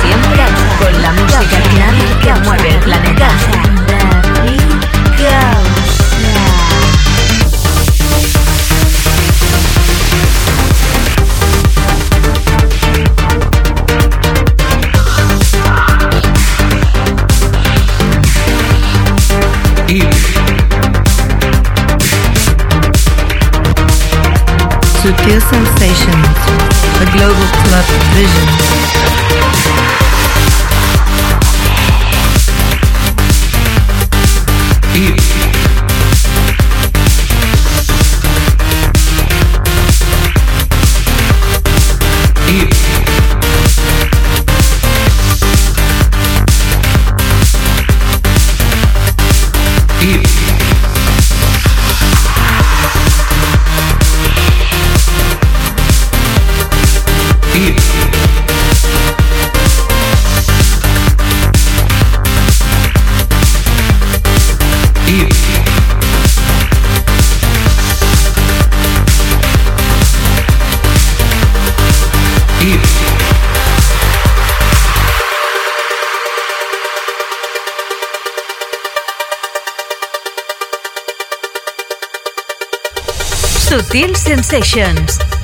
Siempre con la música que mueve el planeta. Sutil Sensations, the global club vision.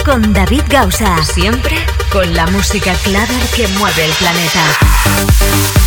Con David Gausa. Siempre con la música clara que mueve el planeta.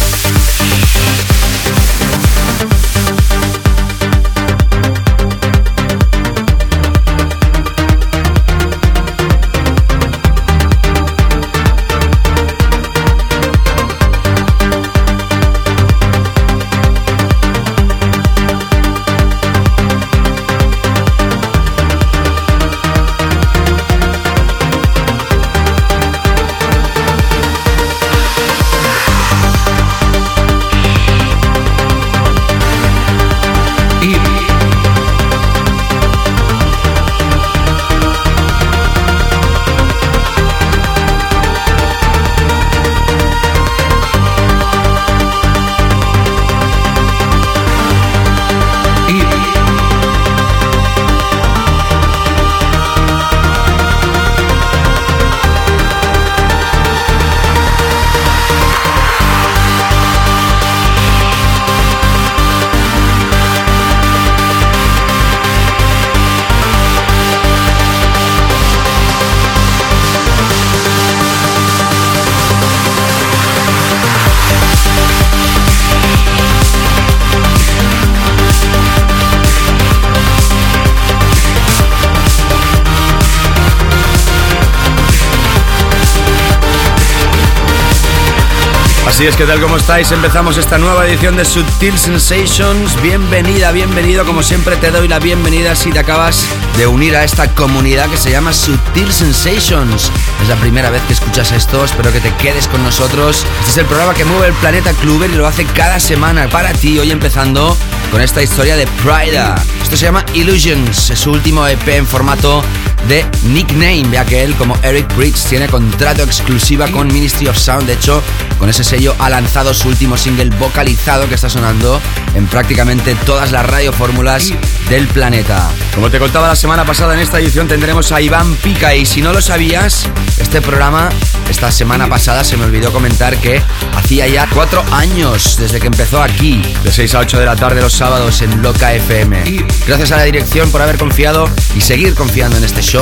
Así es que tal como estáis, empezamos esta nueva edición de Subtil Sensations. Bienvenida, bienvenido. Como siempre te doy la bienvenida si te acabas de unir a esta comunidad que se llama Subtil Sensations. Es la primera vez que escuchas esto, espero que te quedes con nosotros. Este es el programa que mueve el planeta Cluber y lo hace cada semana para ti. Hoy empezando con esta historia de Prida. Esto se llama Illusions, es su último EP en formato de nickname, ya que él, como Eric Briggs, tiene contrato exclusiva con Ministry of Sound. De hecho, con ese sello ha lanzado su último single vocalizado que está sonando en prácticamente todas las radiofórmulas del planeta. Como te contaba la semana pasada, en esta edición tendremos a Iván Pica y si no lo sabías, este programa, esta semana pasada se me olvidó comentar que hacía ya cuatro años desde que empezó aquí, de 6 a 8 de la tarde los sábados en Loca FM. Gracias a la dirección por haber confiado y seguir confiando en este show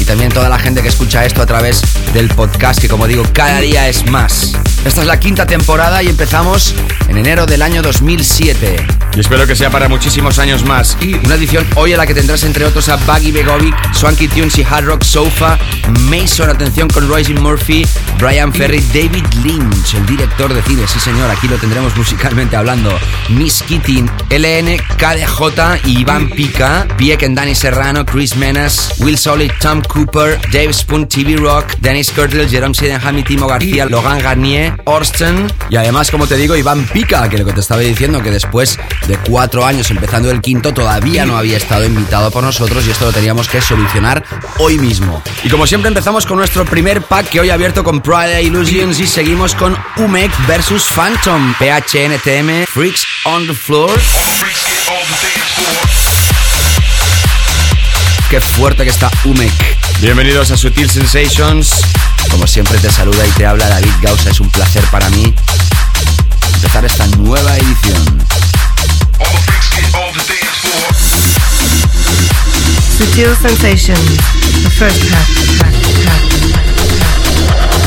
y también toda la gente que escucha esto a través del podcast que como digo cada día es más. Esta es la quinta temporada y empezamos en enero del año 2007. Y espero que sea para muchísimos años más. Y una edición hoy a la que tendrás entre otros a Baggy Begovic, Swanky Tunes y Hard Rock Sofa, Mason, atención con Royce Murphy, Brian Ferry, David Lynch, el director de cine, sí señor, aquí lo tendremos musicalmente hablando, Miss Keating, LN, KDJ, Iván Pica, Pieck and Danny Serrano, Chris Menas, Will Tom Cooper, Dave Spoon, TV Rock, Dennis Kurtle, Jerome Sydenham y Timo García, Logan Garnier, Orsten y además, como te digo, Iván Pica, que lo que te estaba diciendo, que después de cuatro años empezando el quinto todavía no había estado invitado por nosotros y esto lo teníamos que solucionar hoy mismo. Y como siempre empezamos con nuestro primer pack que hoy ha abierto con Pride Illusions y seguimos con Umek versus Phantom, PHNTM, Freaks on the Floor. Qué fuerte que está Umek. Bienvenidos a Sutil Sensations. Como siempre te saluda y te habla David Gausa. Es un placer para mí empezar esta nueva edición. Sutil Sensations, the first half, half, half.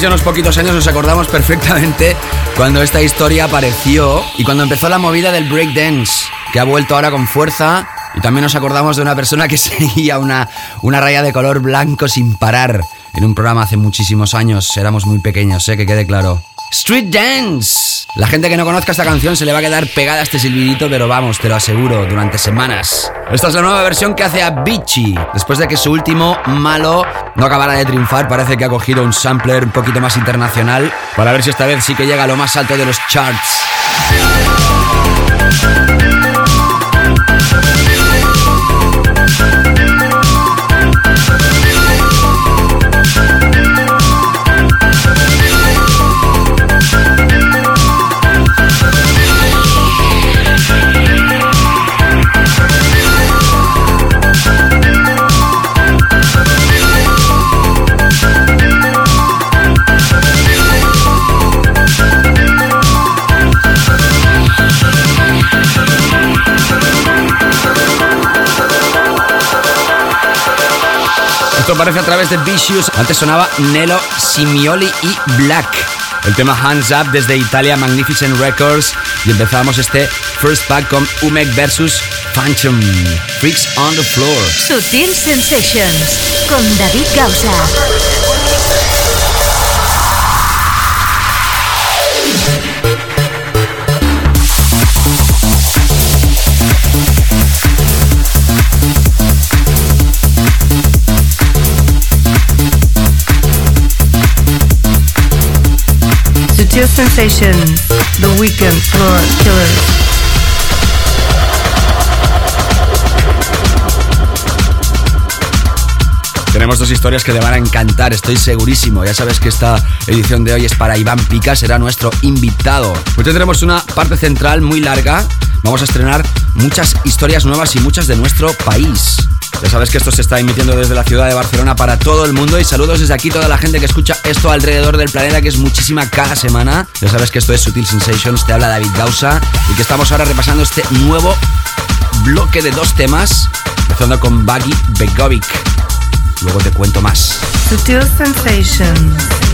Ya unos poquitos años nos acordamos perfectamente cuando esta historia apareció y cuando empezó la movida del breakdance, que ha vuelto ahora con fuerza. Y también nos acordamos de una persona que seguía una, una raya de color blanco sin parar en un programa hace muchísimos años. Éramos muy pequeños, ¿eh? que quede claro. Street Dance. La gente que no conozca esta canción se le va a quedar pegada a este silbidito, pero vamos, te lo aseguro, durante semanas. Esta es la nueva versión que hace a Beachy. Después de que su último malo no acabara de triunfar, parece que ha cogido un sampler un poquito más internacional para ver si esta vez sí que llega a lo más alto de los charts. Aparece a través de Vicious. Antes sonaba Nelo, Simioli y Black. El tema Hands Up desde Italia, Magnificent Records. Y empezamos este first pack con Umek versus Phantom. Freaks on the Floor. Sutil Sensations con David Gausa. Tenemos dos historias que le van a encantar, estoy segurísimo. Ya sabes que esta edición de hoy es para Iván Pica, será nuestro invitado. Hoy tendremos una parte central muy larga. Vamos a estrenar muchas historias nuevas y muchas de nuestro país. Ya sabes que esto se está emitiendo desde la ciudad de Barcelona para todo el mundo y saludos desde aquí toda la gente que escucha esto alrededor del planeta, que es muchísima cada semana. Ya sabes que esto es Sutil Sensations, te habla David Gausa y que estamos ahora repasando este nuevo bloque de dos temas, empezando con Baggy Begovic. Luego te cuento más. Sutil Sensations.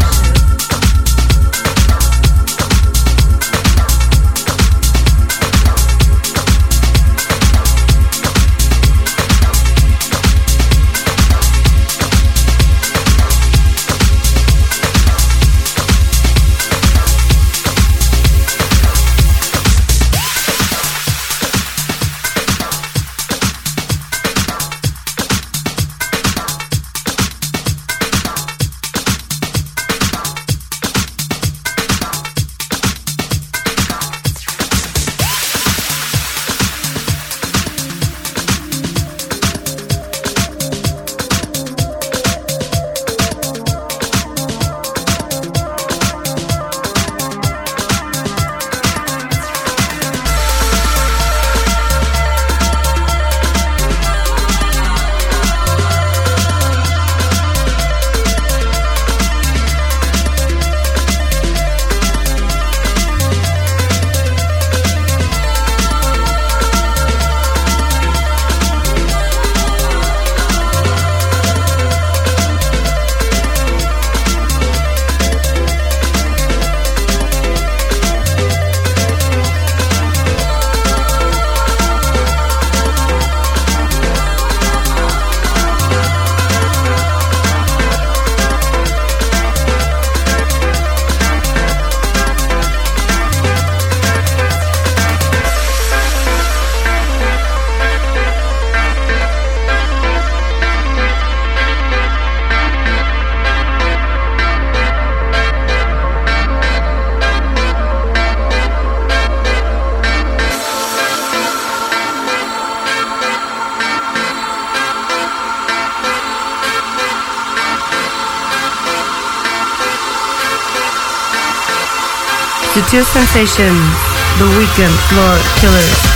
Sutil Sensations, The Weekend Floor Killers.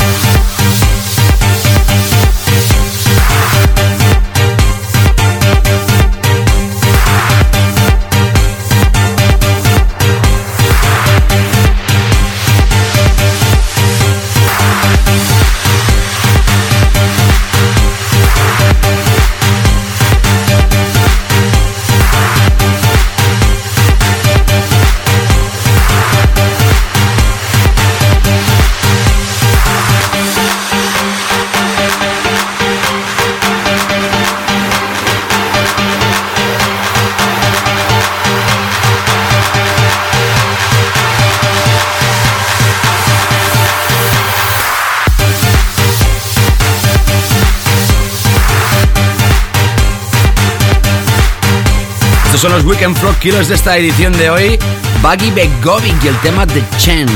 Weekend Frog Killers de esta edición de hoy. Buggy Begovic y el tema The Chant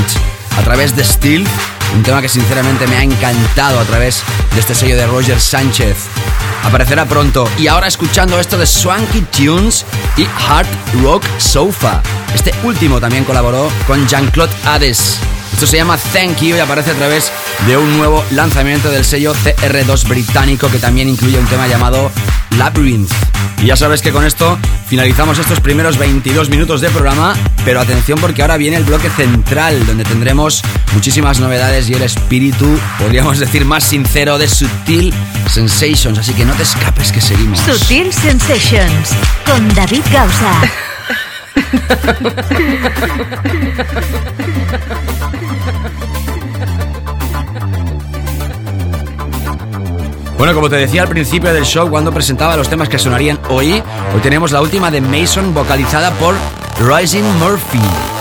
a través de Steel. Un tema que sinceramente me ha encantado a través de este sello de Roger Sánchez. Aparecerá pronto. Y ahora escuchando esto de Swanky Tunes y Hard Rock Sofa. Este último también colaboró con Jean-Claude Hades. Esto se llama Thank You y aparece a través de un nuevo lanzamiento del sello CR2 británico que también incluye un tema llamado Labyrinth. Y ya sabes que con esto finalizamos estos primeros 22 minutos de programa, pero atención porque ahora viene el bloque central donde tendremos muchísimas novedades y el espíritu, podríamos decir, más sincero de Sutil Sensations, así que no te escapes que seguimos. Sutil Sensations con David Gausa. Bueno, como te decía al principio del show, cuando presentaba los temas que sonarían hoy, hoy tenemos la última de Mason vocalizada por Rising Murphy.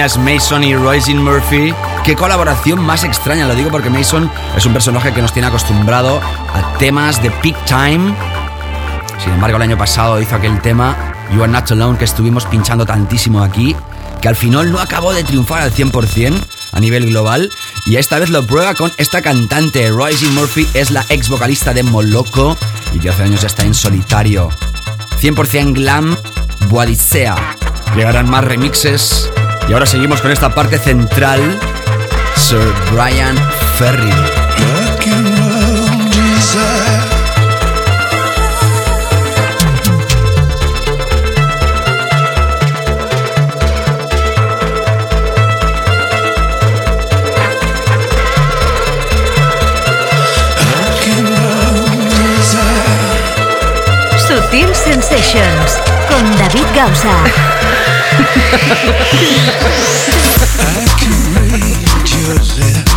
Mason y Royce Murphy. Qué colaboración más extraña, lo digo porque Mason es un personaje que nos tiene acostumbrado a temas de peak time. Sin embargo, el año pasado hizo aquel tema You Are Not Alone que estuvimos pinchando tantísimo aquí, que al final no acabó de triunfar al 100% a nivel global. Y esta vez lo prueba con esta cantante. Royce Murphy es la ex vocalista de Moloco y que hace años ya está en solitario. 100% glam, Boadicea. Llegarán más remixes. Y ahora seguimos con esta parte central. Sir Brian Ferry. Sutil Sensations con David Gausa. I can read your lips.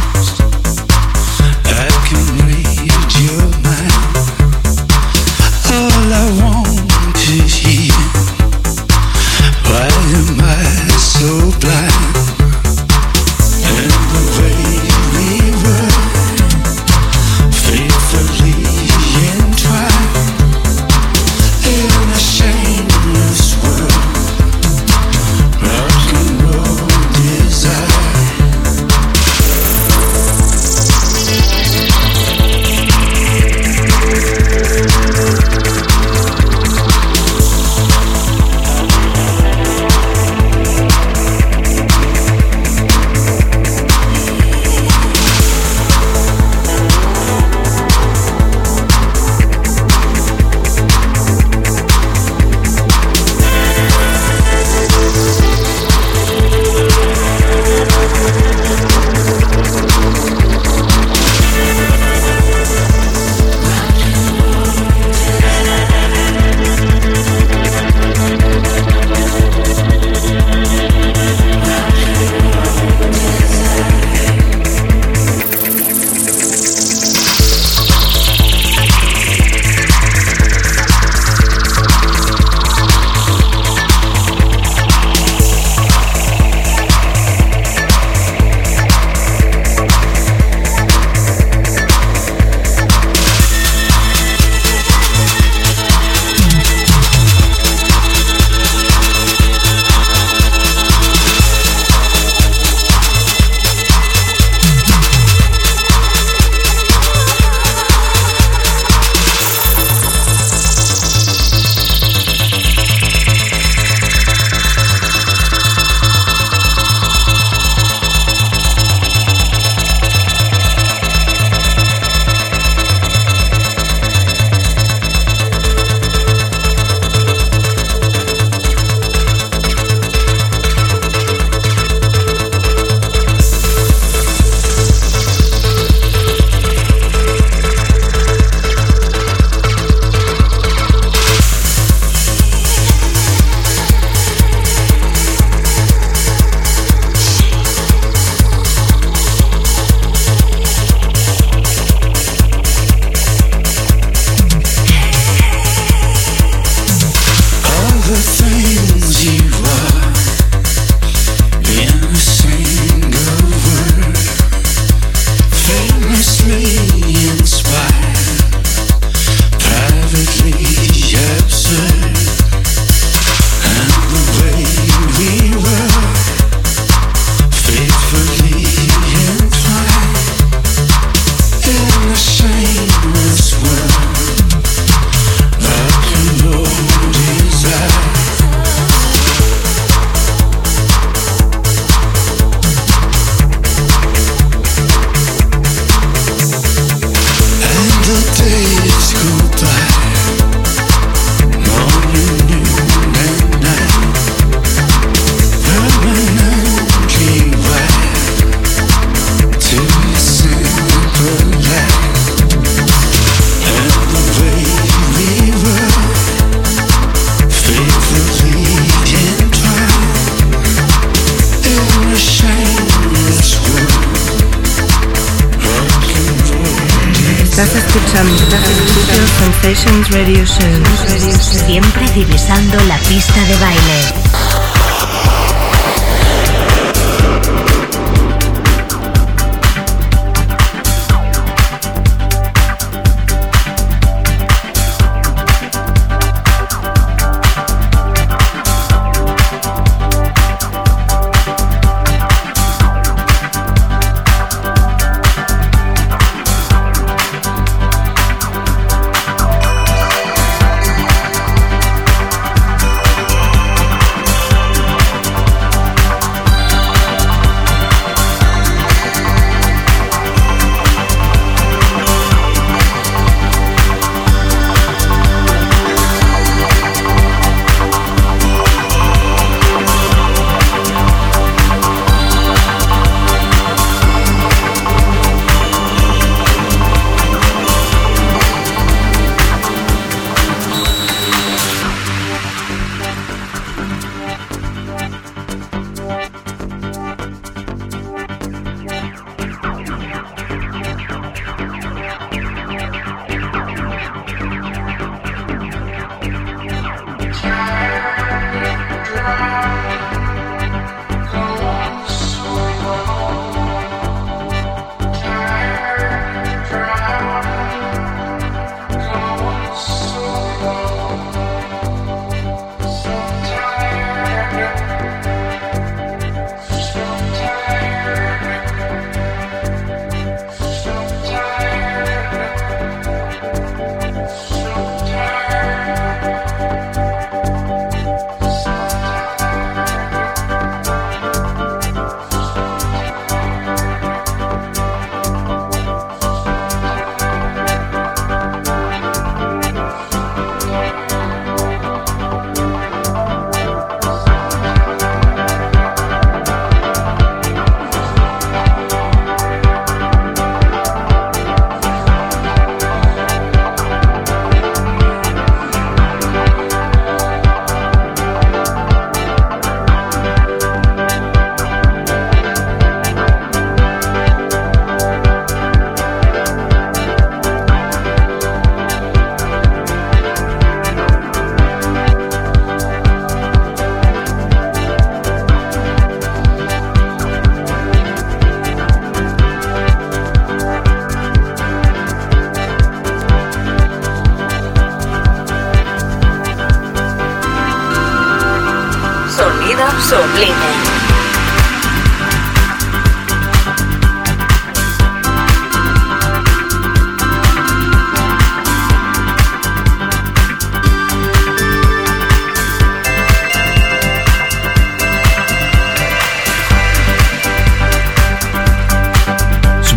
Siempre divisando la pista de baile.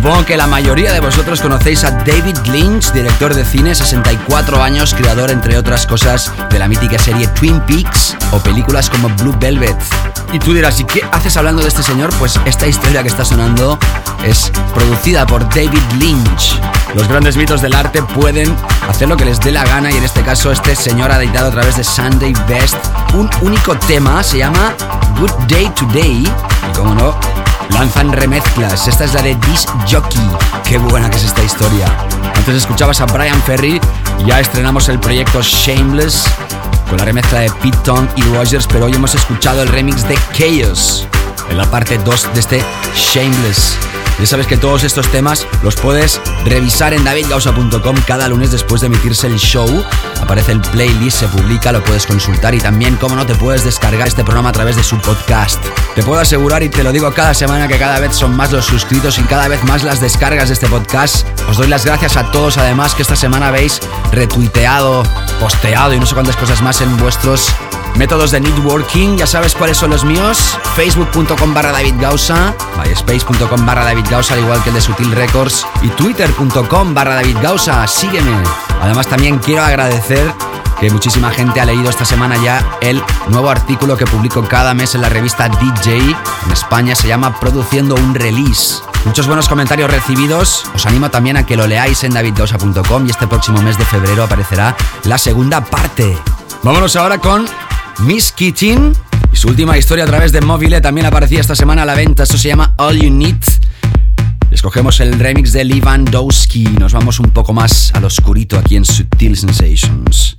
Supongo que la mayoría de vosotros conocéis a David Lynch, director de cine, 64 años, creador, entre otras cosas, de la mítica serie Twin Peaks o películas como Blue Velvet. Y tú dirás, ¿y qué haces hablando de este señor? Pues esta historia que está sonando es producida por David Lynch. Los grandes mitos del arte pueden hacer lo que les dé la gana y en este caso este señor ha editado a través de Sunday Best un único tema, se llama Good Day Today y como no, lanzan remezclas. Esta es la de This Jockey. Qué buena que es esta historia. Antes escuchabas a Brian Ferry, ya estrenamos el proyecto Shameless con la remezcla de Pete Tong y Rogers, pero hoy hemos escuchado el remix de Chaos en la parte 2 de este Shameless. Ya sabes que todos estos temas los puedes revisar en davidgausa.com cada lunes después de emitirse el show. Aparece el playlist, se publica, lo puedes consultar y también, como no, te puedes descargar este programa a través de su podcast. Te puedo asegurar y te lo digo cada semana que cada vez son más los suscritos y cada vez más las descargas de este podcast. Os doy las gracias a todos además que esta semana habéis retuiteado, posteado y no sé cuántas cosas más en vuestros métodos de networking, ya sabes cuáles son los míos. Facebook.com barra David Gausa, MySpace.com barra David Gausa, al igual que el de Sutil Records, y Twitter.com barra David Gausa. Sígueme. Además, también quiero agradecer que muchísima gente ha leído esta semana ya el nuevo artículo que publico cada mes en la revista DJ. En España se llama Produciendo un Release. Muchos buenos comentarios recibidos. Os animo también a que lo leáis en davidgausa.com y este próximo mes de febrero aparecerá la segunda parte. Vámonos ahora con Miss Kitchen. Y su última historia a través de Mobile también aparecía esta semana a la venta. Esto se llama All You Need. Escogemos el remix de Lewandowski. Nos vamos un poco más al oscurito aquí en Sutil Sensations.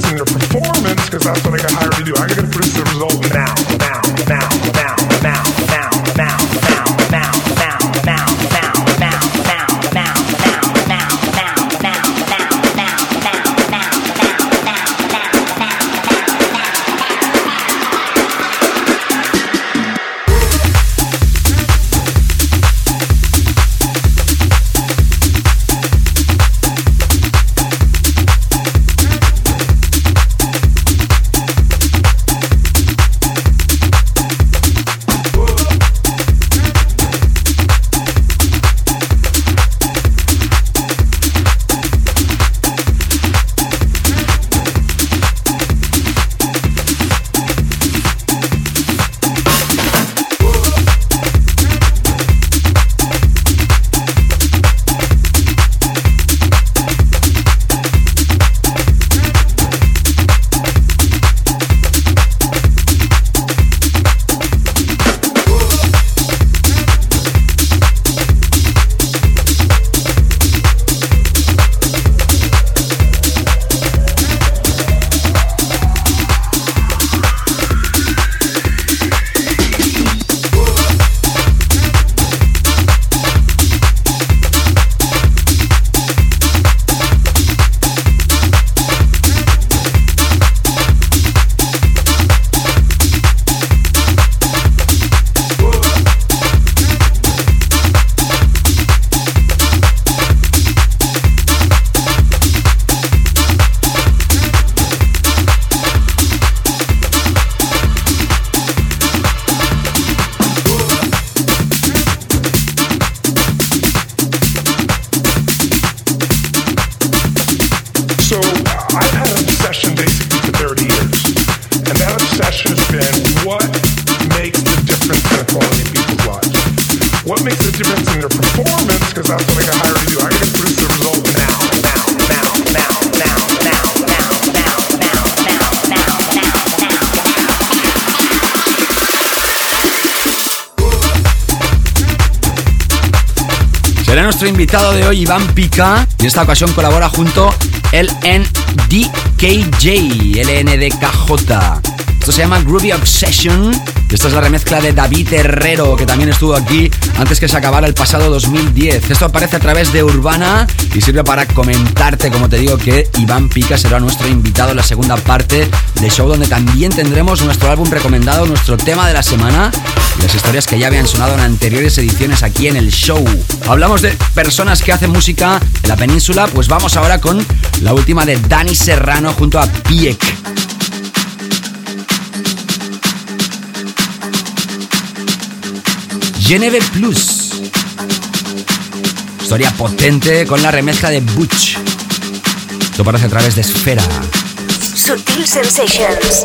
producing their performance because I what I got hired to do. I got to produce the result now, now, now, now, now, now, now. Iván Pica. En esta ocasión colabora junto el NDKJ, LNDKJ. Esto se llama Groovy Obsession esta es la remezcla de David Herrero, que también estuvo aquí antes que se acabara el pasado 2010. Esto aparece a través de Urbana y sirve para comentarte, como te digo, que Iván Pica será nuestro invitado en la segunda parte del show, donde también tendremos nuestro álbum recomendado, nuestro tema de la semana y las historias que ya habían sonado en anteriores ediciones aquí en el show. Hablamos de personas que hacen música en la península, pues vamos ahora con la última de Dani Serrano junto a Piek. Geneve Plus. Historia potente con la remezcla de Butch. Esto aparece a través de Esfera. Sutil Sensations.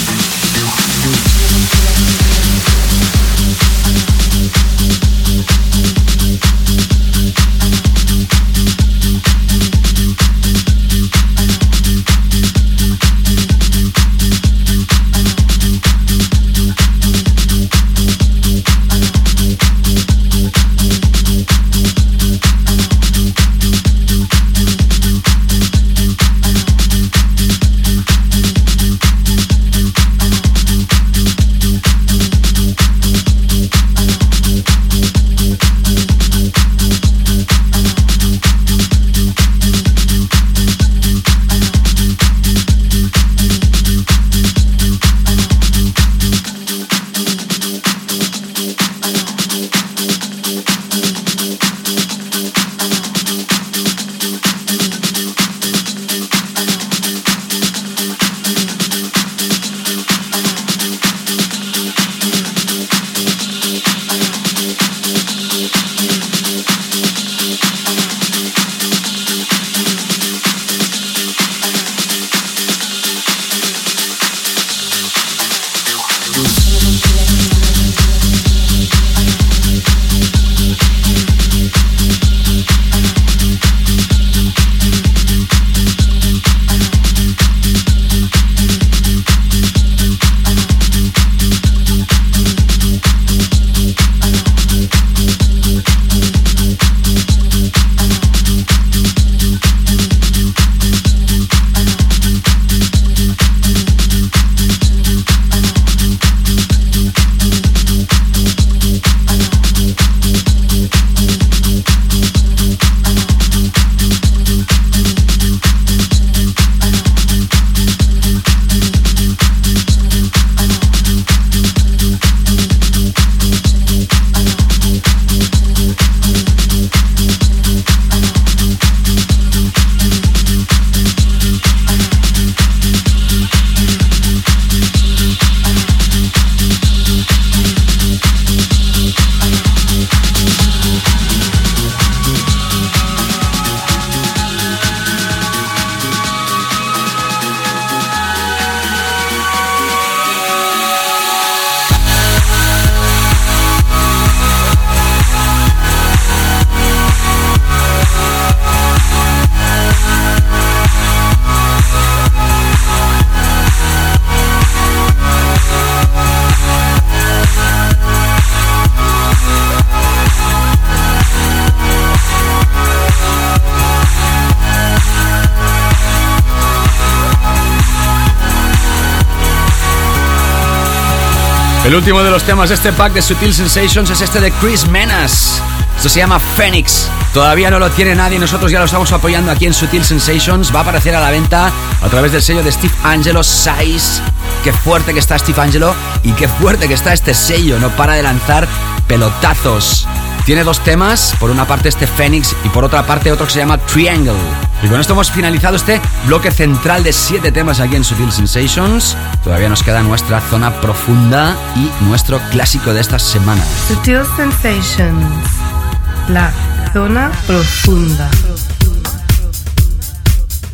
El último de los temas de este pack de Sutil Sensations es este de Chris Menas. Esto se llama Phoenix. Todavía no lo tiene nadie, nosotros ya lo estamos apoyando aquí en Sutil Sensations. Va a aparecer a la venta a través del sello de Steve Angelo Size. Qué fuerte que está Steve Angelo y qué fuerte que está este sello. No para de lanzar pelotazos. Tiene dos temas, por una parte este Phoenix y por otra parte otro que se llama Triangle. Y con esto hemos finalizado este bloque central de siete temas aquí en Sutil Sensations. Todavía nos queda nuestra zona profunda y nuestro clásico de esta semana. Sutil Sensations, la zona profunda.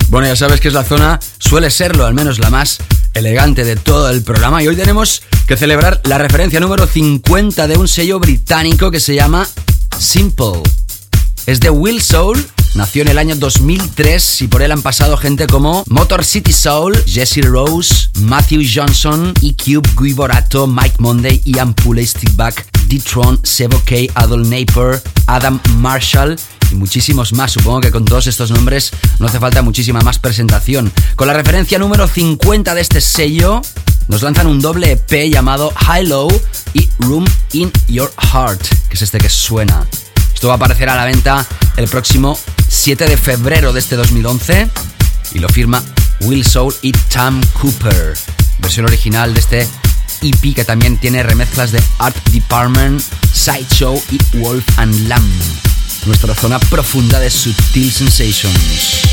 Bueno, ya sabes que es la zona, suele serlo, al menos la más elegante de todo el programa. Y hoy tenemos que celebrar la referencia número 50 de un sello británico que se llama Simple. Es de Will Soul Nació en el año 2003 y por él han pasado gente como Motor City Soul, Jesse Rose, Matthew Johnson, E-Cube, Guy Borato, Mike Monday, Ian Pulley, Stickback, D-Tron, Sebo K, Adol Naper, Adam Marshall y muchísimos más. Supongo que con todos estos nombres no hace falta muchísima más presentación. Con la referencia número 50 de este sello, nos lanzan un doble EP llamado High Low y Room in Your Heart, que es este que suena. Esto va a aparecer a la venta el próximo 7 de febrero de este 2011 y lo firma Will Soul y Tom Cooper. Versión original de este EP que también tiene remezclas de Art Department, Sideshow y Wolf and Lamb. Nuestra zona profunda de Sutil Sensations.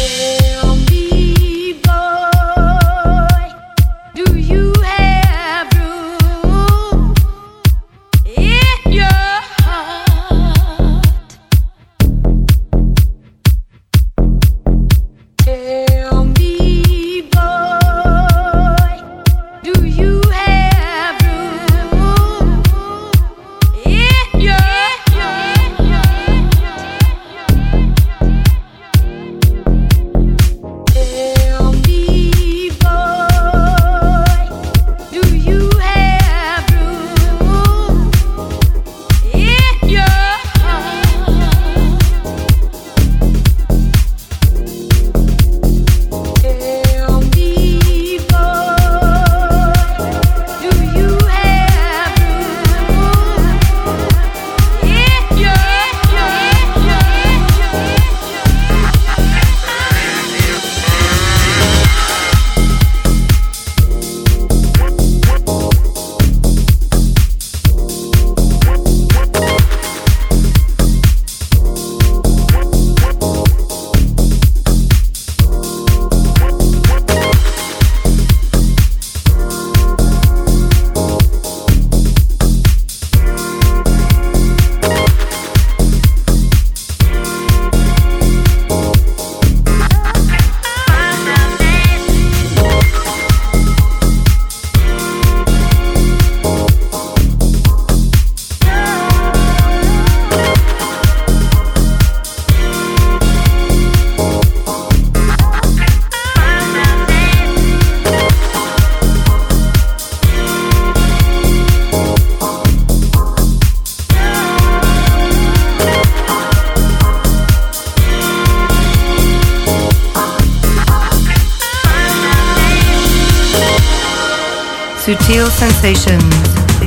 Sensations,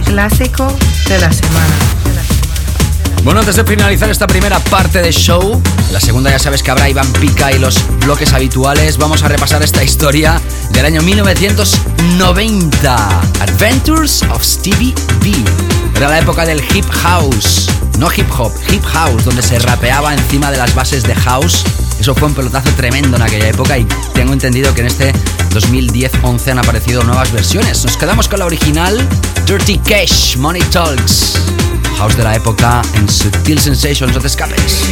clásico de la semana. Bueno, antes de finalizar esta primera parte de show, la segunda ya sabes que habrá Iván Pica y los bloques habituales, vamos a repasar esta historia del año 1990. Adventures of Stevie B. Era la época del hip house, no hip hop, hip house, donde se rapeaba encima de las bases de house. Eso fue un pelotazo tremendo en aquella época y tengo entendido que en este 2010-11 han aparecido nuevas versiones. Nos quedamos con la original Dirty Cash, Money Talks. House de la época en Sutil Sensations, no te escapes.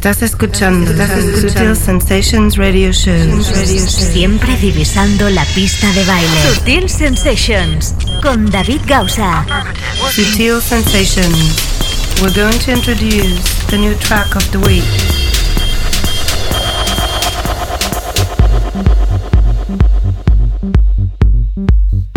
Estás escuchando Sutil Sensations Radio Show. Siempre divisando la pista de baile. Sutil Sensations con David Gausa. Sutil Sensations. We're going to introduce the new track of the week.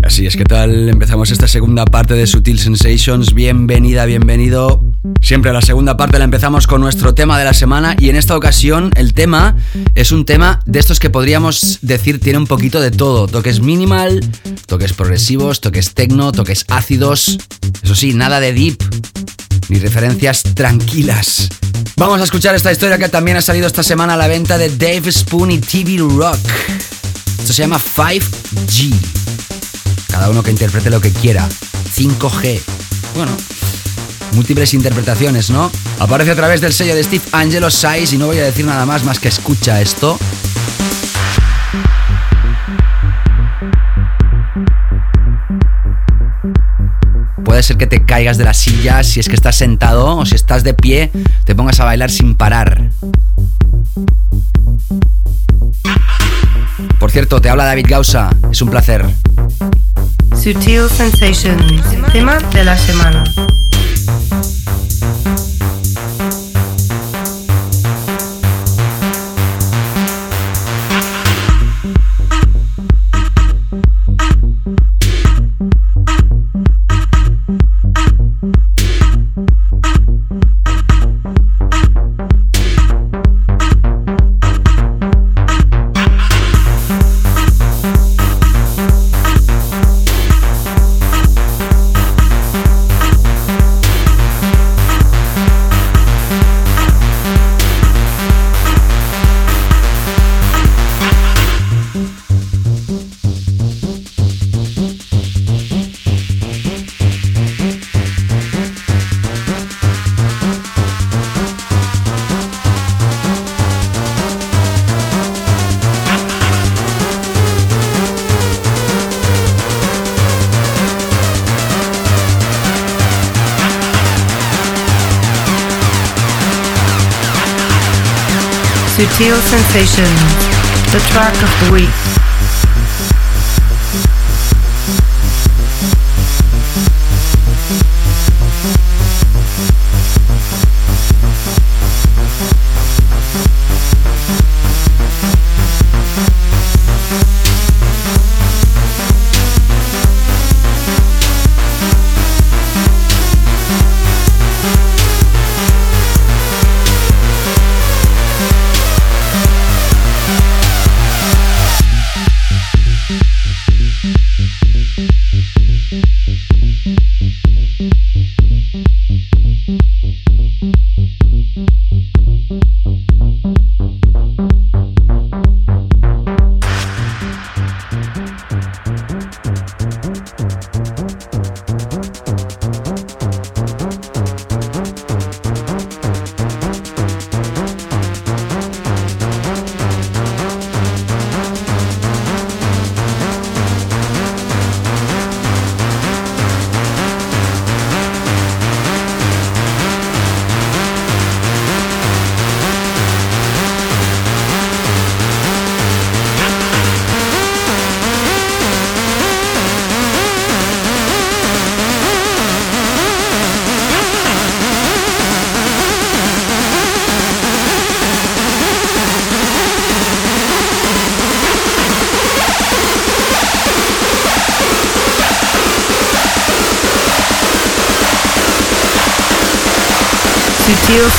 Así es, ¿qué tal? Empezamos esta segunda parte de Sutil Sensations. Bienvenida, bienvenido. Siempre la segunda parte la empezamos con nuestro tema de la semana y en esta ocasión el tema es un tema de estos que podríamos decir tiene un poquito de todo. Toques minimal, toques progresivos, toques techno, toques ácidos. Eso sí, nada de deep ni referencias tranquilas. Vamos a escuchar esta historia que también ha salido esta semana a la venta de Dave Spoon y TV Rock. Esto se llama 5G. Cada uno que interprete lo que quiera. 5G. Bueno, múltiples interpretaciones, ¿no? Aparece a través del sello de Steve Angelo Size y no voy a decir nada más más que escucha esto. Puede ser que te caigas de la silla si es que estás sentado o si estás de pie, te pongas a bailar sin parar. Por cierto, te habla David Gausa, es un placer. Sutil Sensations. Tema de la semana. Sutil Sensations, the track of the week.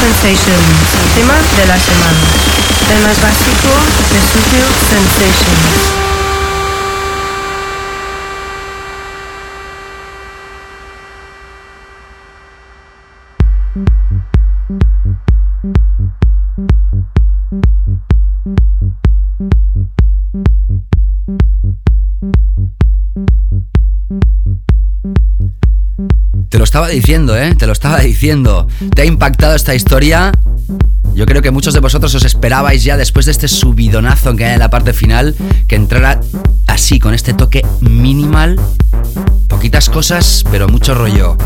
Sensations, tema de la semana. El más básico de Sutil Sensations. Estaba diciendo, ¿eh? Te lo estaba diciendo. ¿Te ha impactado esta historia? Yo creo que muchos de vosotros os esperabais ya después de este subidonazo que hay en la parte final que entrara así, con este toque minimal. Poquitas cosas, pero mucho rollo.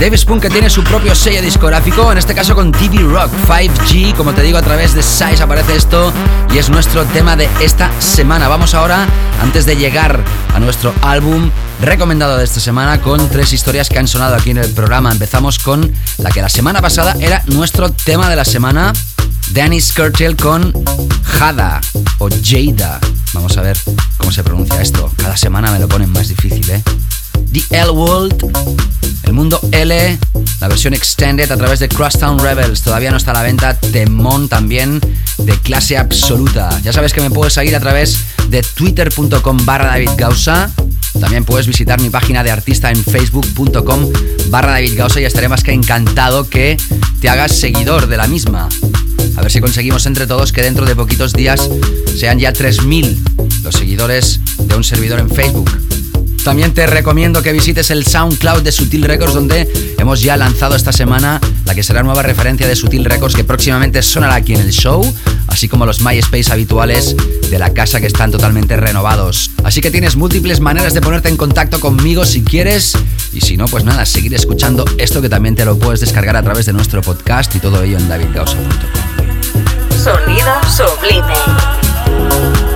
Dave Spoon que tiene su propio sello discográfico, en este caso con TV Rock 5G, como te digo a través de Size aparece esto y es nuestro tema de esta semana. Vamos ahora, antes de llegar a nuestro álbum recomendado de esta semana con tres historias que han sonado aquí en el programa. Empezamos con la que la semana pasada era nuestro tema de la semana, Danny Skirtle con Jada o Jada. Vamos a ver cómo se pronuncia esto. Cada semana me lo ponen más difícil, ¿eh? The L World el mundo L, la versión extended a través de Crosstown Rebels. Todavía no está a la venta. Temón también de clase absoluta. Ya sabes que me puedes seguir a través de twitter.com barra David Gausa. También puedes visitar mi página de artista en facebook.com barra David Gausa y estaré más que encantado que te hagas seguidor de la misma. A ver si conseguimos entre todos que dentro de poquitos días sean ya 3.000 los seguidores de un servidor en Facebook. También te recomiendo que visites el SoundCloud de Sutil Records, donde hemos ya lanzado esta semana la que será nueva referencia de Sutil Records, que próximamente sonará aquí en el show, así como los MySpace habituales de la casa que están totalmente renovados. Así que tienes múltiples maneras de ponerte en contacto conmigo si quieres, y si no, pues nada, seguir escuchando esto que también te lo puedes descargar a través de nuestro podcast y todo ello en davidgausa.com. Sonido sublime.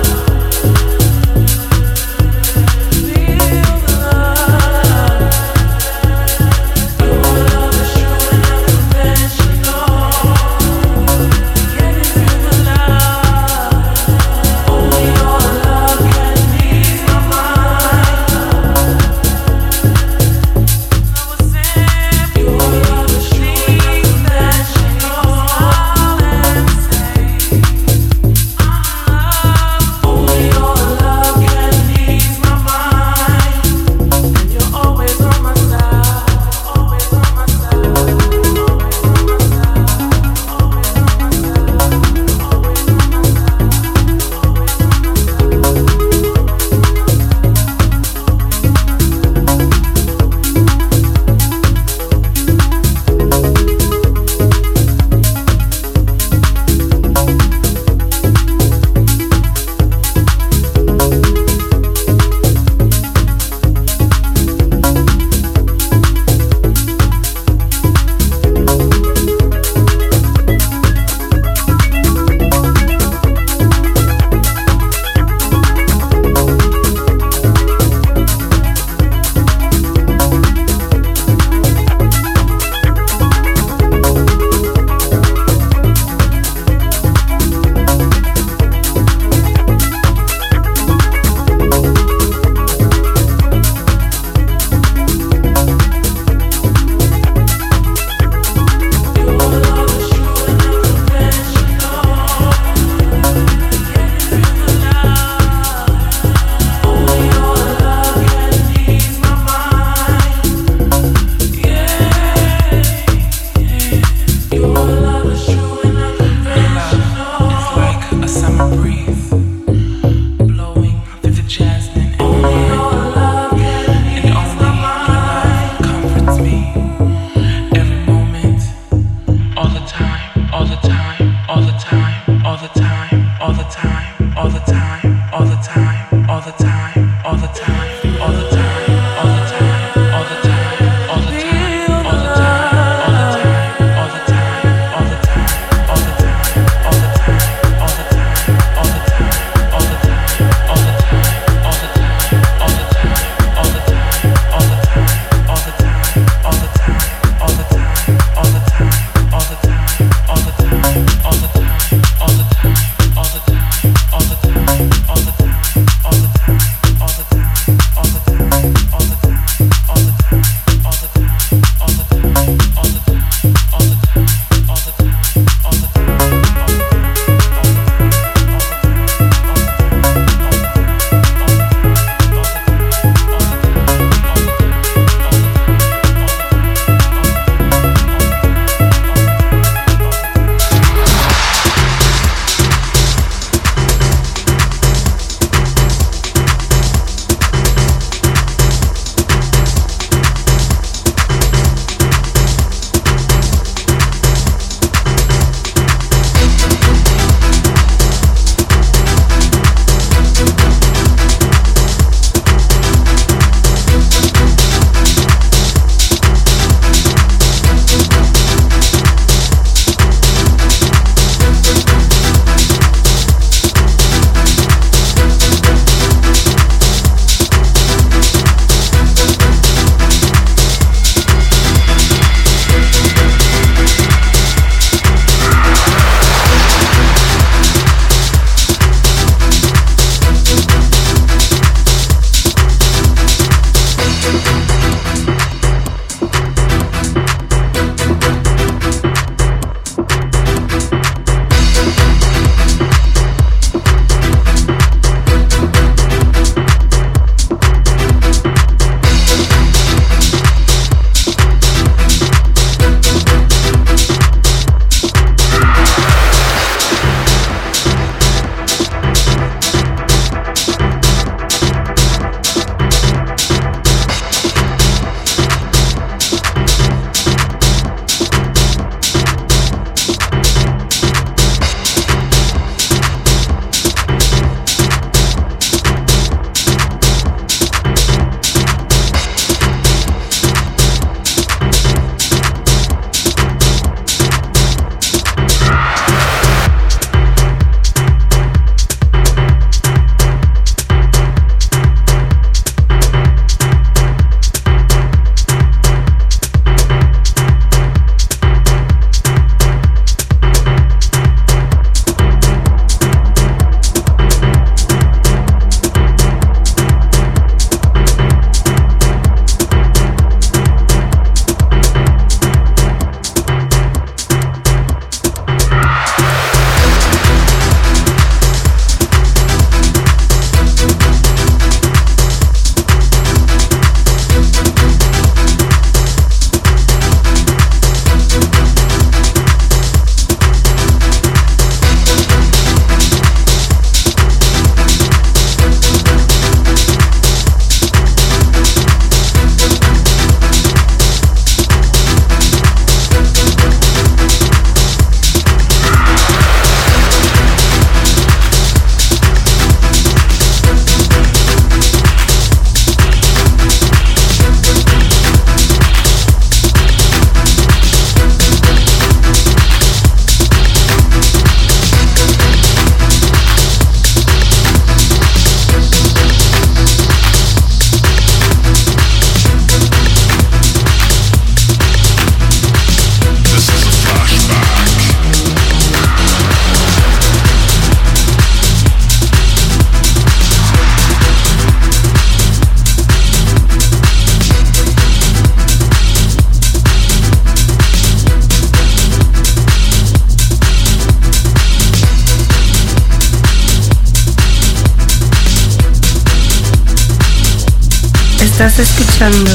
Escuchando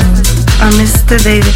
a Mr. David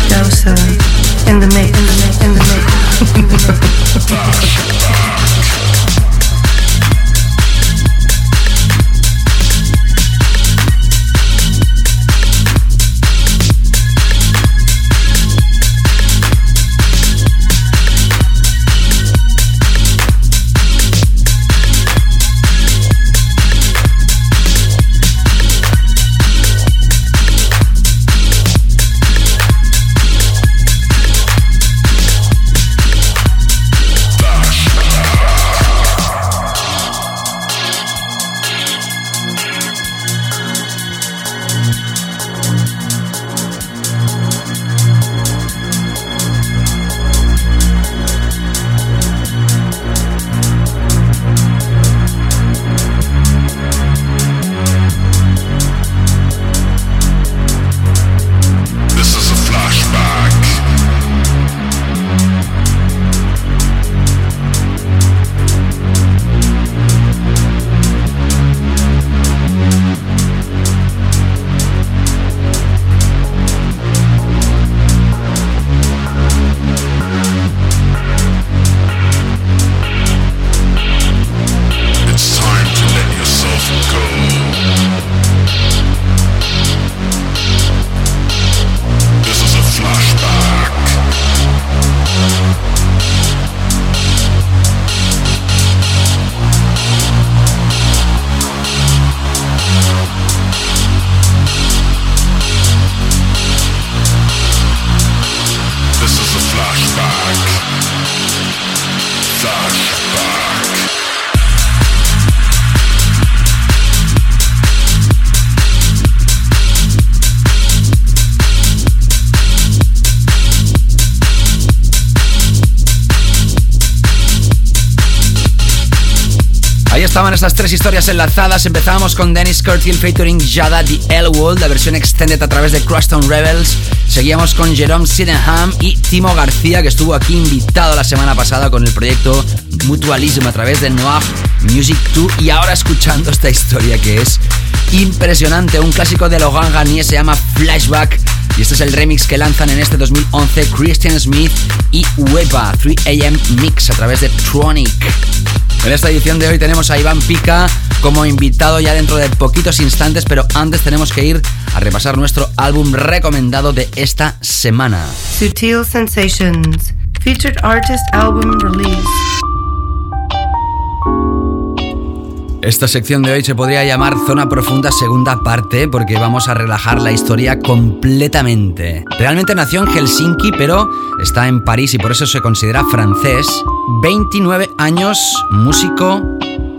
estas tres historias enlazadas. Empezábamos con Dennis Curtil featuring Jada The L World, la versión extended a través de Crosstown Rebels. Seguíamos con Jerome Sydenham y Timo García, que estuvo aquí invitado la semana pasada con el proyecto Mutualism a través de Noir Music 2. Y ahora escuchando esta historia que es impresionante, un clásico de Logan Garnier se llama Flashback. Y este es el remix que lanzan en este 2011 Christian Smith y Wepa 3AM Mix a través de Tronic. En esta edición de hoy tenemos a Iván Pica como invitado ya dentro de poquitos instantes, pero antes tenemos que ir a repasar nuestro álbum recomendado de esta semana. Sutil Sensations, featured artist album release. Esta sección de hoy se podría llamar Zona Profunda segunda parte porque vamos a relajar la historia completamente. Realmente nació en Helsinki pero está en París y por eso se considera francés. 29 años, músico,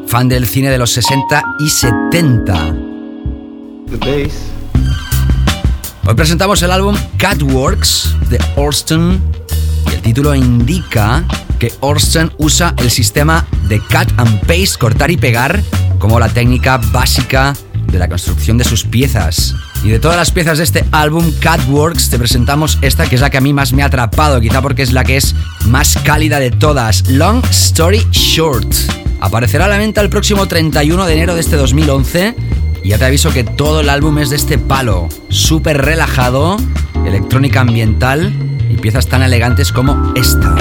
fan del cine de los 60 y 70. Hoy presentamos el álbum Catworks de Orston y el título indica que Orston usa el sistema de cut and paste, cortar y pegar, como la técnica básica de la construcción de sus piezas. Y de todas las piezas de este álbum, Catworks, te presentamos esta que es la que a mí más me ha atrapado, quizá porque es la que es más cálida de todas. Long Story Short. Aparecerá a la venta el próximo 31 de enero de este 2011. Y ya te aviso que todo el álbum es de este palo. Súper relajado, electrónica ambiental y piezas tan elegantes como esta.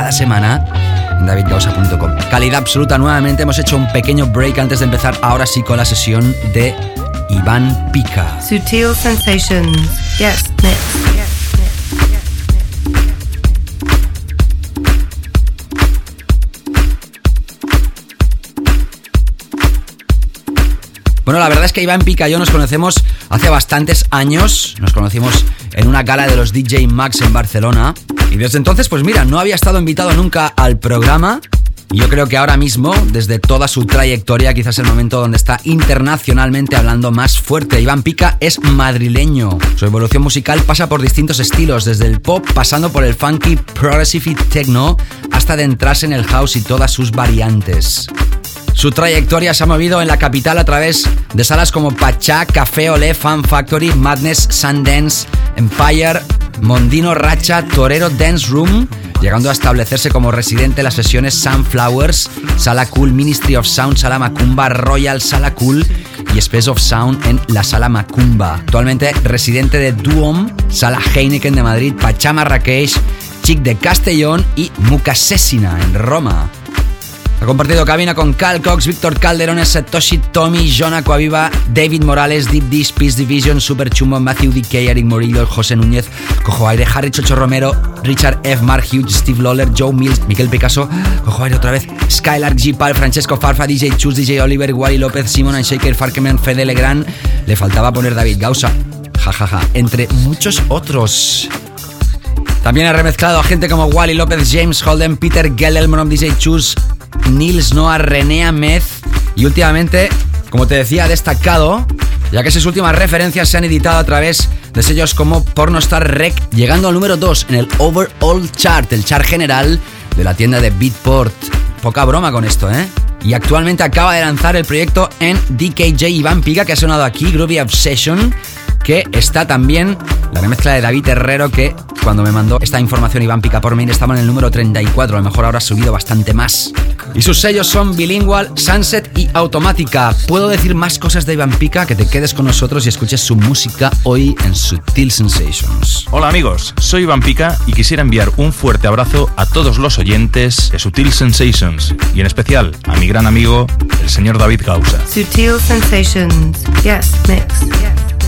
Cada semana en davidgausa.com. Calidad absoluta, nuevamente hemos hecho un pequeño break antes de empezar ahora sí con la sesión de Iván Pica. Sutil Sensations. Yes, next. Bueno, la verdad es que Iván Pica y yo nos conocemos hace bastantes años. Nos conocimos en una gala de los DJ Max en Barcelona. Y desde entonces, pues mira, no había estado invitado nunca al programa. Yo creo que ahora mismo, desde toda su trayectoria, quizás el momento donde está internacionalmente hablando más fuerte. Iván Pica es madrileño. Su evolución musical pasa por distintos estilos, desde el pop, pasando por el funky, progressive y techno, hasta adentrarse en el house y todas sus variantes. Su trayectoria se ha movido en la capital a través de salas como Pachá, Café Olé, Fan Factory, Madness, Sundance, Empire, Mondino Racha, Torero Dance Room, llegando a establecerse como residente en las sesiones Sunflowers, Sala Cool, Ministry of Sound, Sala Macumba, Royal Sala Cool y Space of Sound en la Sala Macumba. Actualmente residente de Duom, Sala Heineken de Madrid, Pachá Marrakech, Chic de Castellón y Mucasesina en Roma. Ha compartido cabina con Cal Cox, Víctor Calderón, Satoshi Tommy, John Aquaviva, David Morales, Deep Dish, Peace Division, Super Chumbo, Matthew DK, Eric Morillo, José Núñez, Cojo Aire, Harry Chocho Romero, Richard F. Mark Hughes, Steve Lawler, Joe Mills, Miquel Picasso, Cojo Aire otra vez, Skylark G. Pal, Francesco Farfa, DJ Chus, DJ Oliver, Wally López, Simon and Shaker, Farkeman, Fede Legrand. Le faltaba poner David Gausa. Jajaja. Ja, ja. Entre muchos otros. También ha remezclado a gente como Wally López, James Holden, Peter Gelelman, DJ Chus, Nils Noah, René Amez y últimamente, como te decía, ha destacado, ya que sus últimas referencias se han editado a través de sellos como Pornostar Rec, llegando al número 2 en el Overall Chart, el chart general de la tienda de Beatport. Poca broma con esto, ¿eh? Y actualmente acaba de lanzar el proyecto en DKJ Iván Piga, que ha sonado aquí, Groovy Obsession, que está también la remezcla de David Herrero, que cuando me mandó esta información Iván Pica por mail estaba en el número 34, a lo mejor ahora ha subido bastante más. Y sus sellos son Bilingual, Sunset y Automática. Puedo decir más cosas de Iván Pica, que te quedes con nosotros y escuches su música hoy en Sutil Sensations. Hola amigos, soy Iván Pica y quisiera enviar un fuerte abrazo a todos los oyentes de Sutil Sensations y en especial a mi gran amigo, el señor David Gausa. Sutil Sensations. Yes, mix. Yes.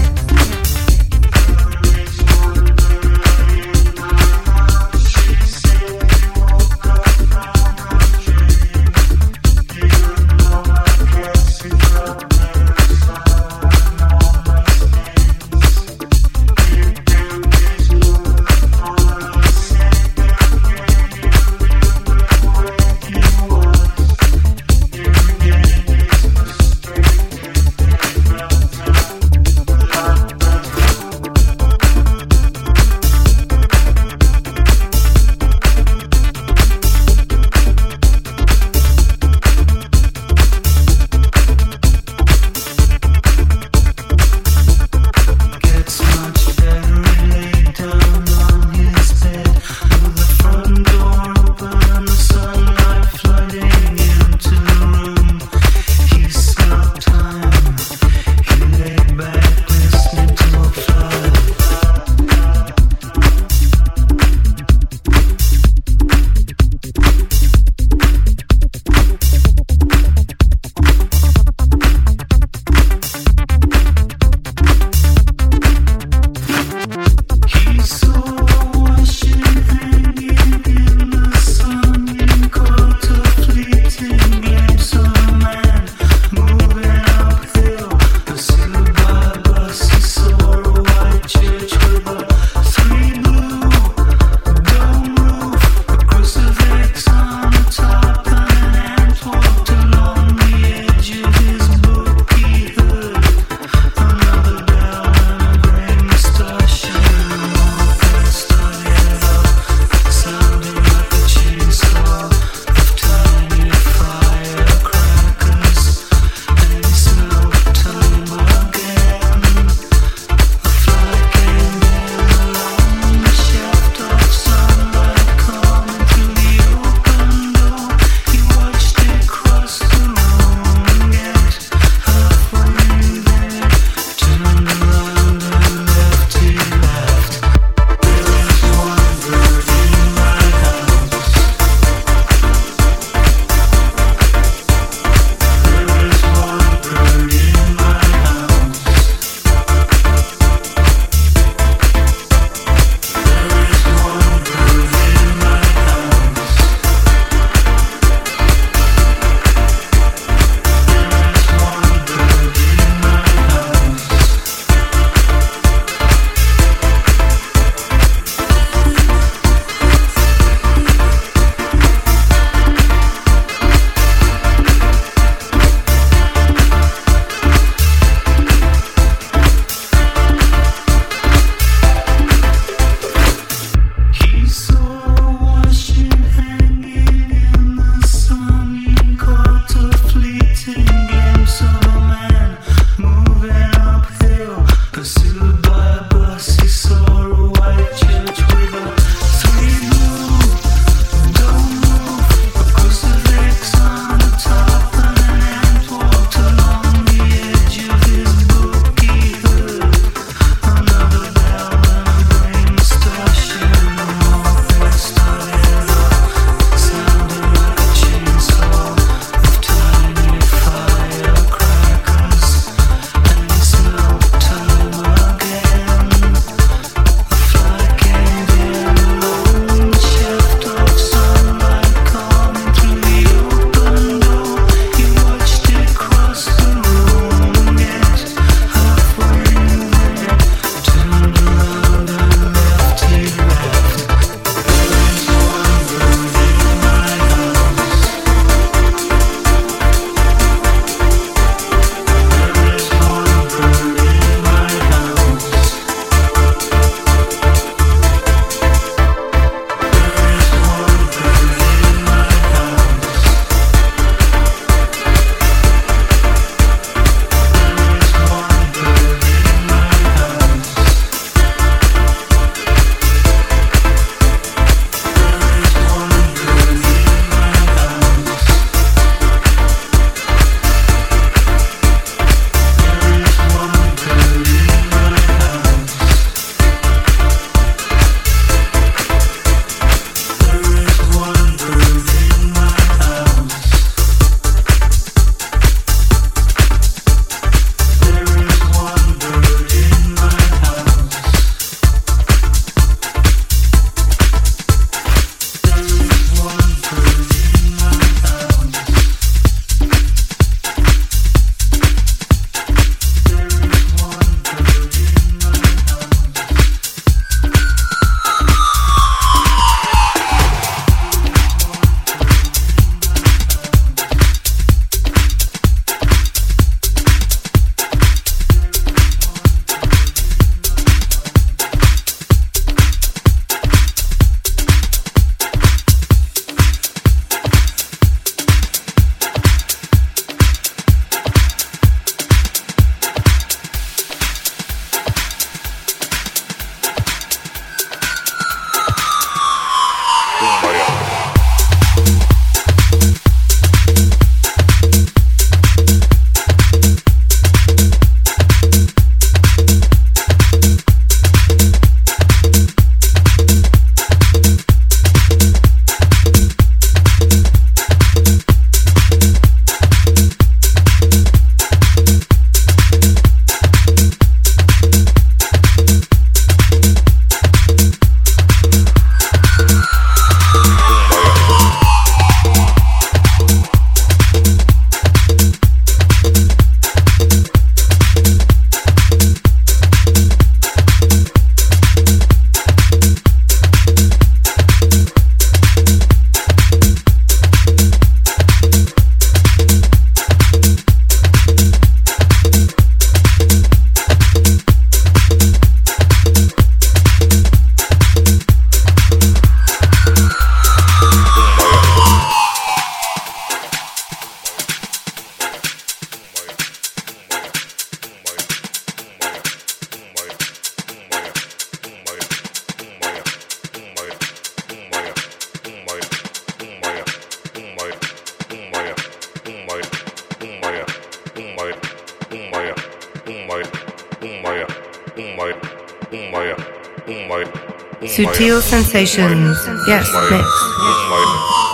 Sensations. Yes, mix.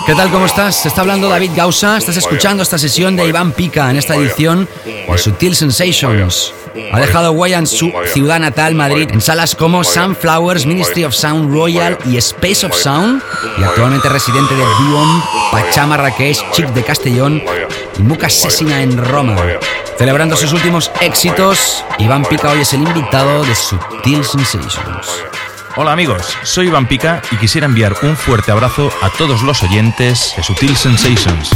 ¿Qué tal? ¿Cómo estás? Te está hablando David Gausa. Estás escuchando esta sesión de Iván Pica en esta edición de Sutil Sensations. Ha dejado huella en su ciudad natal, Madrid, en salas como Sunflowers, Ministry of Sound Royal y Space of Sound, y actualmente residente de Duom, Pachá Marrakech, Chic de Castellón y Muca Sesina en Roma. Celebrando sus últimos éxitos, Iván Pica hoy es el invitado de Sutil Sensations. Hola amigos, soy Iván Pica y quisiera enviar un fuerte abrazo a todos los oyentes de Sutil Sensations.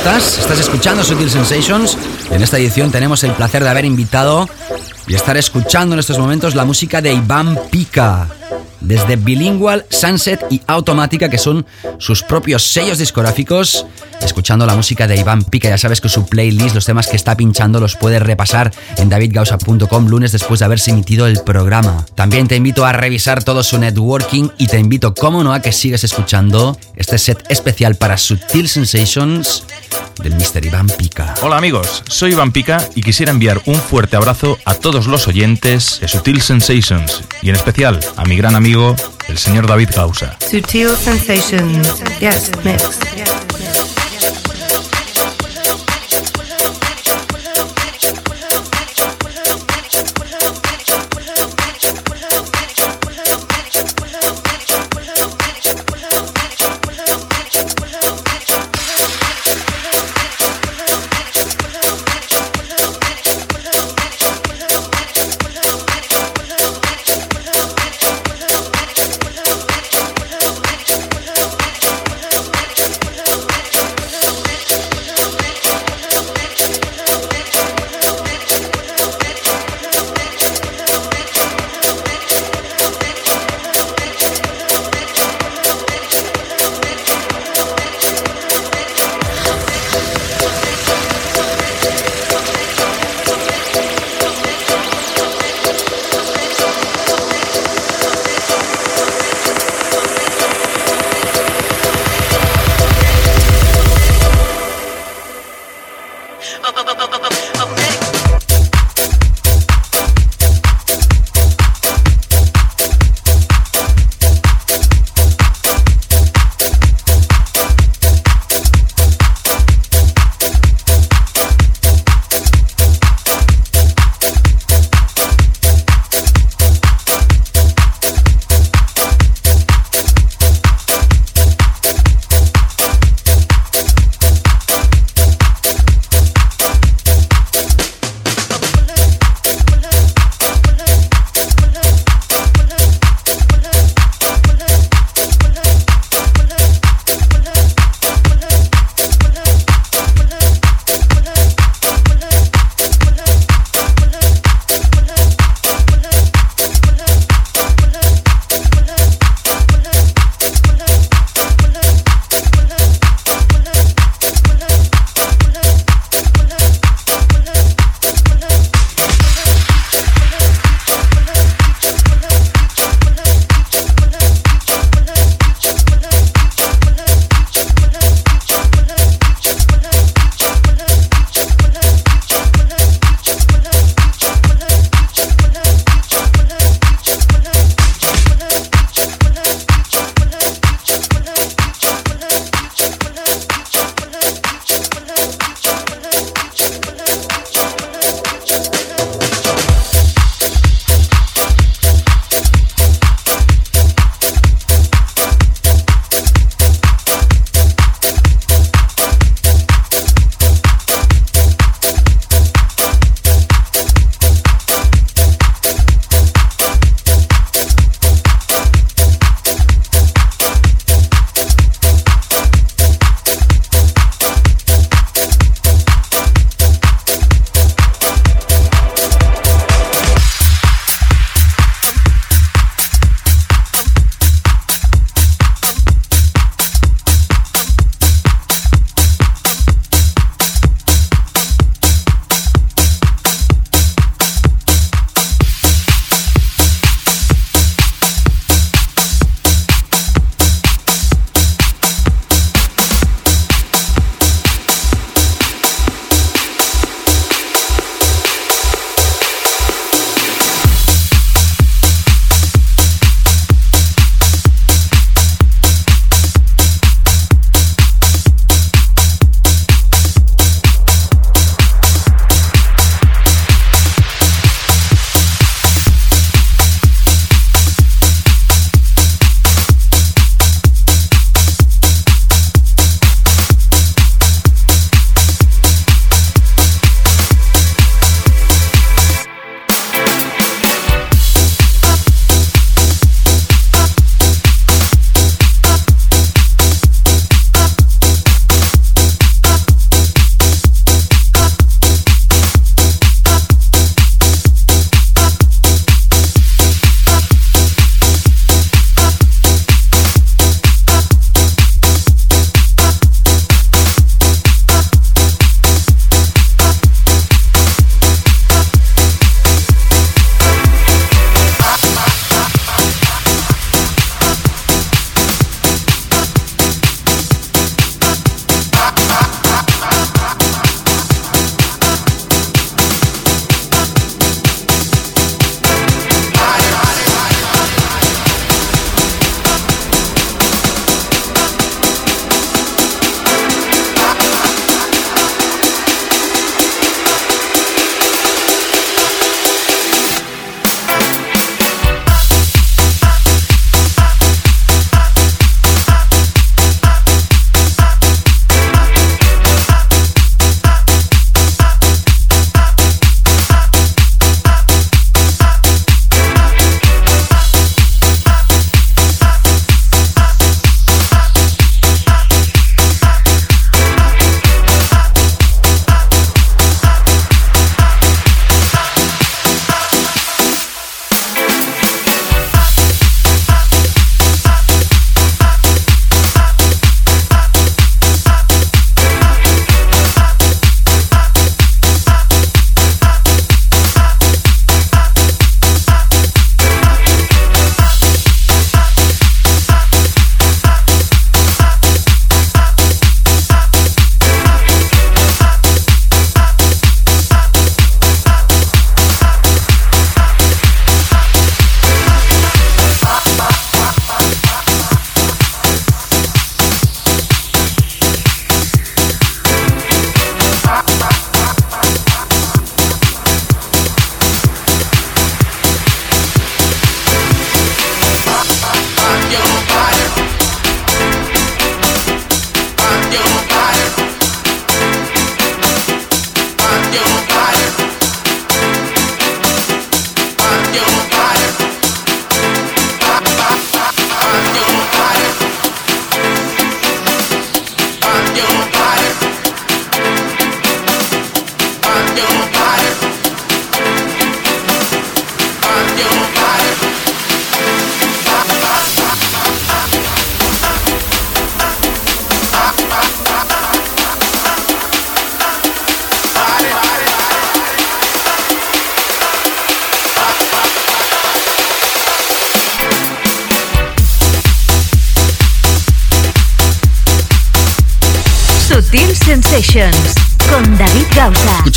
Estás? Estás escuchando Sutil Sensations. En esta edición tenemos el placer de haber invitado y estar escuchando en estos momentos la música de Iván Pica desde Bilingual, Sunset y Automática, que son sus propios sellos discográficos. Escuchando la música de Iván Pica, ya sabes que su playlist, los temas que está pinchando, los puedes repasar en davidgausa.com lunes después de haberse emitido el programa. También te invito a revisar todo su networking y te invito, como no, a que sigas escuchando este set especial para Sutil Sensations del Mr. Iván Pica. Hola amigos, soy Iván Pica y quisiera enviar un fuerte abrazo a todos los oyentes de Sutil Sensations y en especial a mi gran amigo el señor David Gausa. Sutil Sensations. Yes, mix.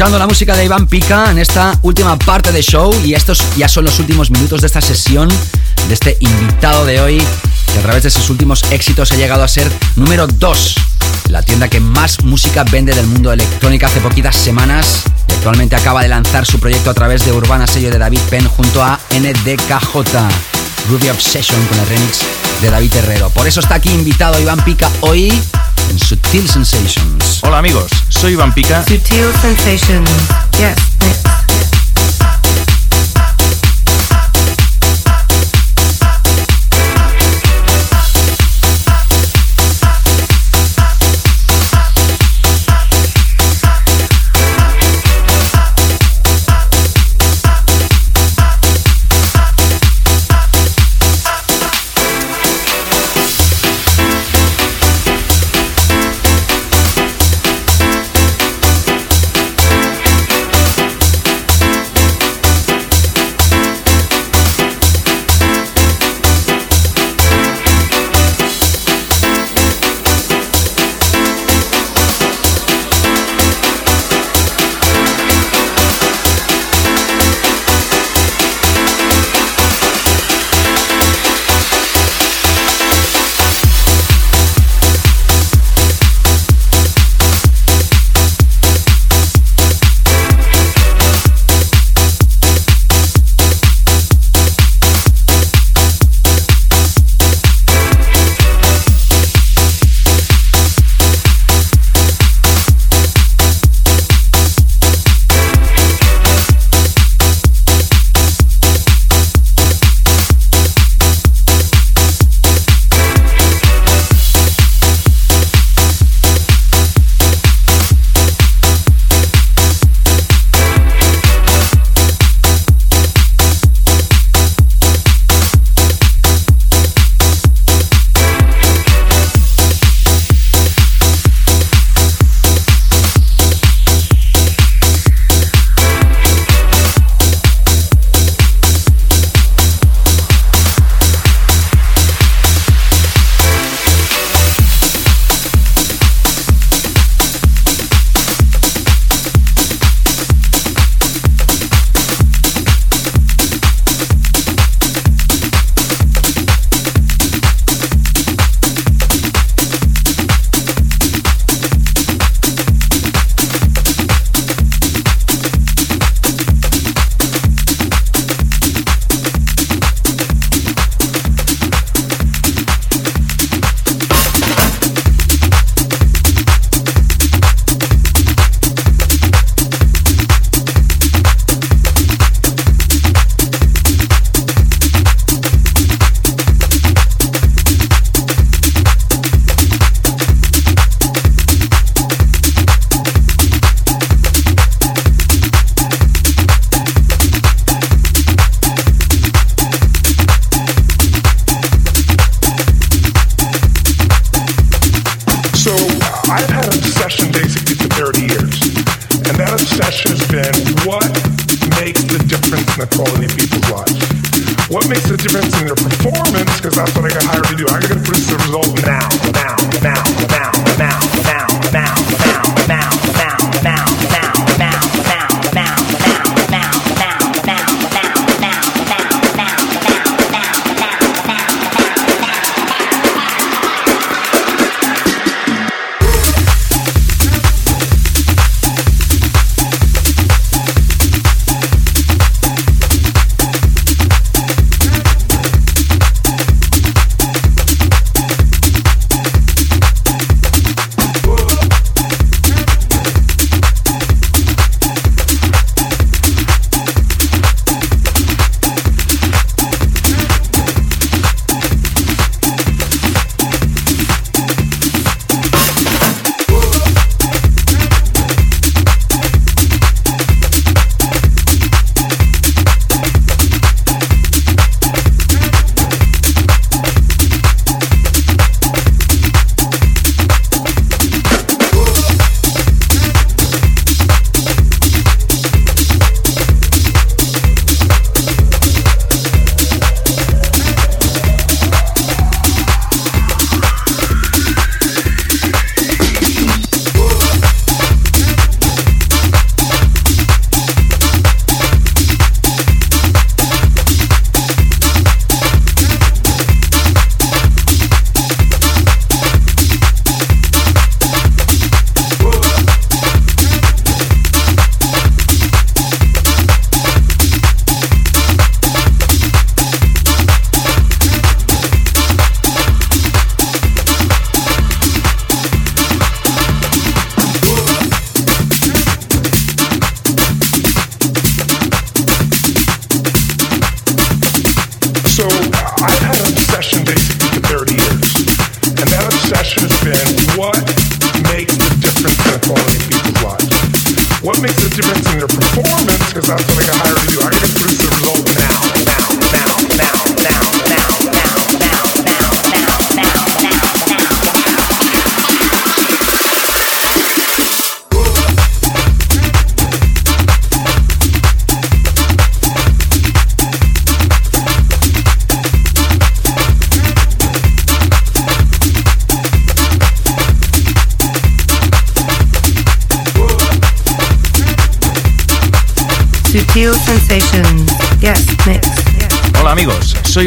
Escuchando la música de Iván Pica en esta última parte de show y estos ya son los últimos minutos de esta sesión de este invitado de hoy que a través de sus últimos éxitos ha llegado a ser número 2 la tienda que más música vende del mundo electrónica hace poquitas semanas y actualmente acaba de lanzar su proyecto a través de Urbana sello de David Penn junto a NDKJ Ruby Obsession con el remix de David Herrero. Por eso está aquí invitado Iván Pica hoy en Sutil Sensations. Hola amigos, soy Iván Pica. Sutil Sensations. Yes,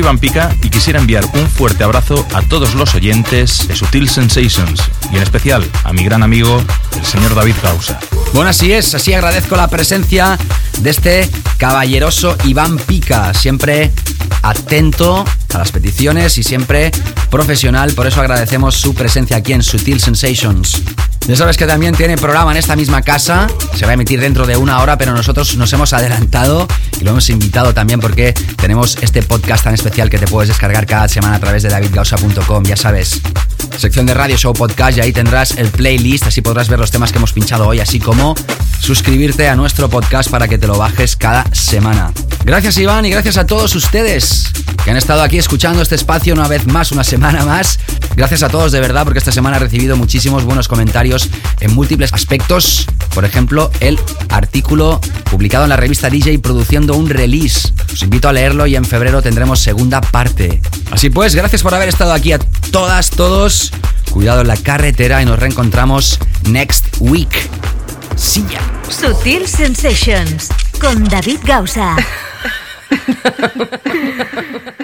Iván Pica y quisiera enviar un fuerte abrazo a todos los oyentes de Sutil Sensations y en especial a mi gran amigo, el señor David Causa. Bueno, así es, así agradezco la presencia de este caballeroso Iván Pica, siempre atento a las peticiones y siempre profesional, por eso agradecemos su presencia aquí en Sutil Sensations. Ya sabes que también tiene programa en esta misma casa, se va a emitir dentro de una hora, pero nosotros nos hemos adelantado y lo hemos invitado también porque tenemos este podcast tan especial que te puedes descargar cada semana a través de davidgausa.com, ya sabes. Sección de radio show podcast y ahí tendrás el playlist, así podrás ver los temas que hemos pinchado hoy, así como suscribirte a nuestro podcast para que te lo bajes cada semana. Gracias Iván y gracias a todos ustedes que han estado aquí escuchando este espacio una vez más, una semana más. Gracias a todos de verdad porque esta semana he recibido muchísimos buenos comentarios en múltiples aspectos. Por ejemplo, el artículo publicado en la revista DJ produciendo un release. Os invito a leerlo y en febrero tendremos segunda parte. Así pues, gracias por haber estado aquí a todas, todos. Cuidado en la carretera y nos reencontramos next week. Sí ya. Sutil Sensations con David Gausa.